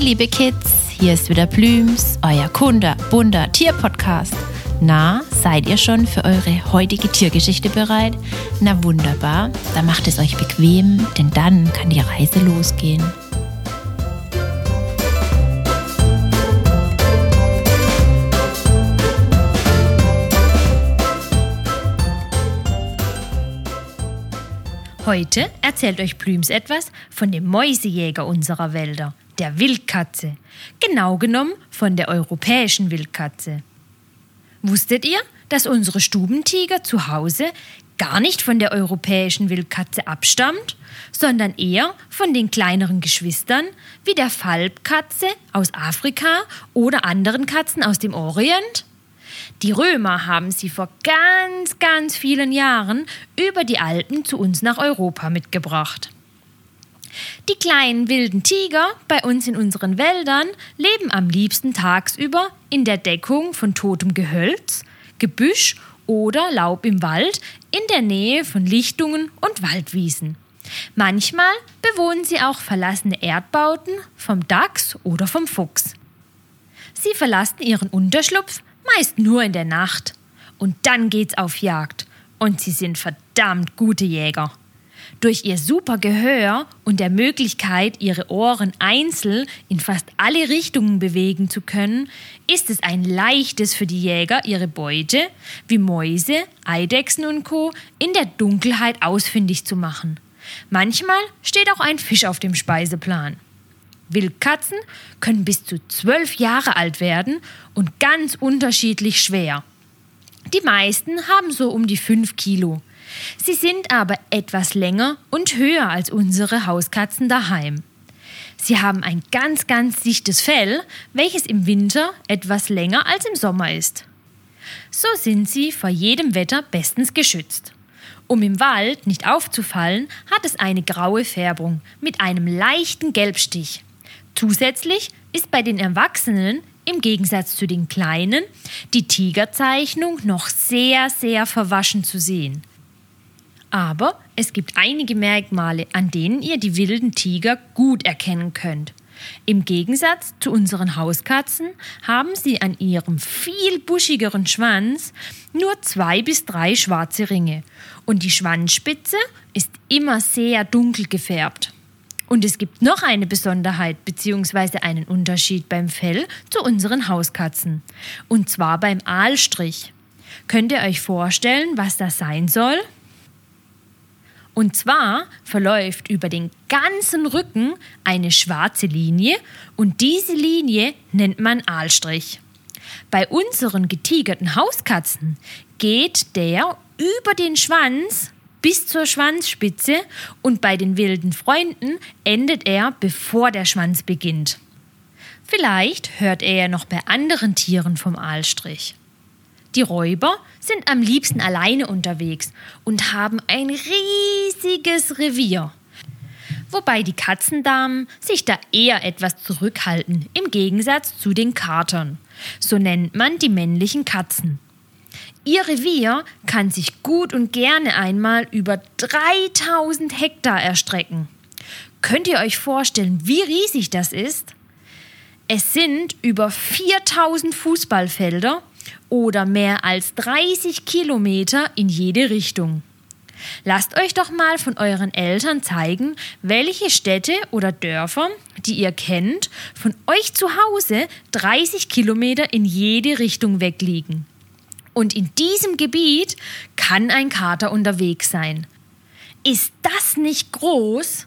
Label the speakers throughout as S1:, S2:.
S1: Liebe Kids, hier ist wieder Blüms, euer Kunde, bunter Tierpodcast. Na, seid ihr schon für eure heutige Tiergeschichte bereit? Na wunderbar, dann macht es euch bequem, denn dann kann die Reise losgehen. Heute erzählt euch Blüms etwas von dem Mäusejäger unserer Wälder, der Wildkatze. Genau genommen von der europäischen Wildkatze. Wusstet ihr, dass unsere Stubentiger zu Hause gar nicht von der europäischen Wildkatze abstammt, sondern eher von den kleineren Geschwistern wie der Falbkatze aus Afrika oder anderen Katzen aus dem Orient? Die Römer haben sie vor ganz, ganz vielen Jahren über die Alpen zu uns nach Europa mitgebracht. Die kleinen wilden Tiger bei uns in unseren Wäldern leben am liebsten tagsüber in der Deckung von totem Gehölz, Gebüsch oder Laub im Wald in der Nähe von Lichtungen und Waldwiesen. Manchmal bewohnen sie auch verlassene Erdbauten vom Dachs oder vom Fuchs. Sie verlassen ihren Unterschlupf meist nur in der Nacht. Und dann geht's auf Jagd. Und sie sind verdammt gute Jäger. Durch ihr super Gehör und der Möglichkeit, ihre Ohren einzeln in fast alle Richtungen bewegen zu können, ist es ein leichtes für die Jäger, ihre Beute, wie Mäuse, Eidechsen und Co., in der Dunkelheit ausfindig zu machen. Manchmal steht auch ein Fisch auf dem Speiseplan. Wildkatzen können bis zu zwölf Jahre alt werden und ganz unterschiedlich schwer. Die meisten haben so um die fünf Kilo. Sie sind aber etwas länger und höher als unsere Hauskatzen daheim. Sie haben ein ganz, ganz dichtes Fell, welches im Winter etwas länger als im Sommer ist. So sind sie vor jedem Wetter bestens geschützt. Um im Wald nicht aufzufallen, hat es eine graue Färbung mit einem leichten Gelbstich. Zusätzlich ist bei den Erwachsenen im Gegensatz zu den Kleinen die Tigerzeichnung noch sehr, sehr verwaschen zu sehen. Aber es gibt einige Merkmale, an denen ihr die wilden Tiger gut erkennen könnt. Im Gegensatz zu unseren Hauskatzen haben sie an ihrem viel buschigeren Schwanz nur zwei bis drei schwarze Ringe und die Schwanzspitze ist immer sehr dunkel gefärbt. Und es gibt noch eine Besonderheit bzw. einen Unterschied beim Fell zu unseren Hauskatzen. Und zwar beim Aalstrich. Könnt ihr euch vorstellen, was das sein soll? Und zwar verläuft über den ganzen Rücken eine schwarze Linie und diese Linie nennt man Aalstrich. Bei unseren getigerten Hauskatzen geht der über den Schwanz bis zur Schwanzspitze und bei den wilden Freunden endet er, bevor der Schwanz beginnt. Vielleicht hört er ja noch bei anderen Tieren vom Aalstrich. Die Räuber sind am liebsten alleine unterwegs und haben ein riesiges Revier. Wobei die Katzendamen sich da eher etwas zurückhalten, im Gegensatz zu den Katern. So nennt man die männlichen Katzen. Ihr Revier kann sich gut und gerne einmal über 3000 Hektar erstrecken. Könnt ihr euch vorstellen, wie riesig das ist? Es sind über 4000 Fußballfelder oder mehr als 30 Kilometer in jede Richtung. Lasst euch doch mal von euren Eltern zeigen, welche Städte oder Dörfer, die ihr kennt, von euch zu Hause 30 Kilometer in jede Richtung wegliegen. Und in diesem Gebiet kann ein Kater unterwegs sein. Ist das nicht groß?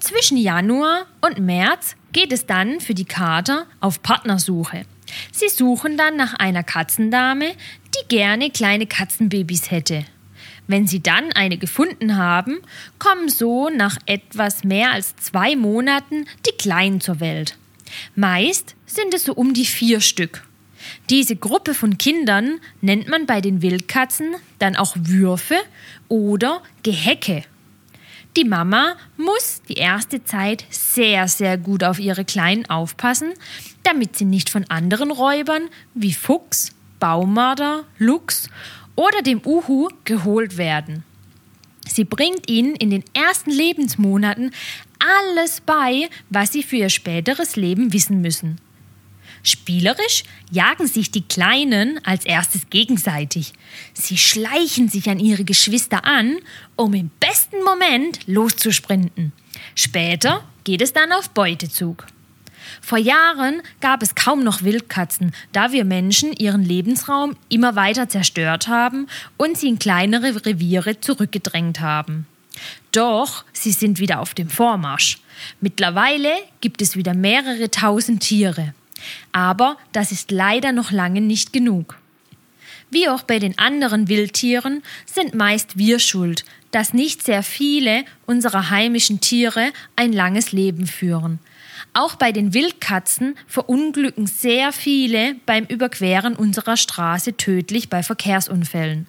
S1: Zwischen Januar und März geht es dann für die Kater auf Partnersuche. Sie suchen dann nach einer Katzendame, die gerne kleine Katzenbabys hätte. Wenn sie dann eine gefunden haben, kommen so nach etwas mehr als zwei Monaten die Kleinen zur Welt. Meist sind es so um die vier Stück. Diese Gruppe von Kindern nennt man bei den Wildkatzen dann auch Würfe oder Gehecke. Die Mama muss die erste Zeit sehr, sehr gut auf ihre Kleinen aufpassen, damit sie nicht von anderen Räubern wie Fuchs, Baumarder, Luchs oder dem Uhu geholt werden. Sie bringt ihnen in den ersten Lebensmonaten alles bei, was sie für ihr späteres Leben wissen müssen. Spielerisch jagen sich die Kleinen als erstes gegenseitig. Sie schleichen sich an ihre Geschwister an, um im besten Moment loszusprinten. Später geht es dann auf Beutezug. Vor Jahren gab es kaum noch Wildkatzen, da wir Menschen ihren Lebensraum immer weiter zerstört haben und sie in kleinere Reviere zurückgedrängt haben. Doch sie sind wieder auf dem Vormarsch. Mittlerweile gibt es wieder mehrere tausend Tiere. Aber das ist leider noch lange nicht genug. Wie auch bei den anderen Wildtieren sind meist wir schuld, dass nicht sehr viele unserer heimischen Tiere ein langes Leben führen. Auch bei den Wildkatzen verunglücken sehr viele beim Überqueren unserer Straße tödlich bei Verkehrsunfällen.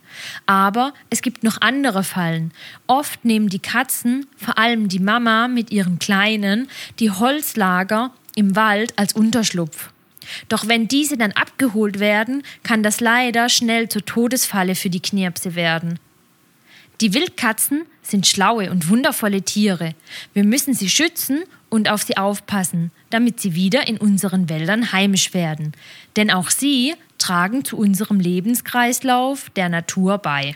S1: Aber es gibt noch andere Fallen. Oft nehmen die Katzen, vor allem die Mama mit ihren Kleinen, die Holzlager im Wald als Unterschlupf. Doch wenn diese dann abgeholt werden, kann das leider schnell zur Todesfalle für die Knirpse werden. Die Wildkatzen sind schlaue und wundervolle Tiere. Wir müssen sie schützen und auf sie aufpassen, damit sie wieder in unseren Wäldern heimisch werden. Denn auch sie tragen zu unserem Lebenskreislauf der Natur bei.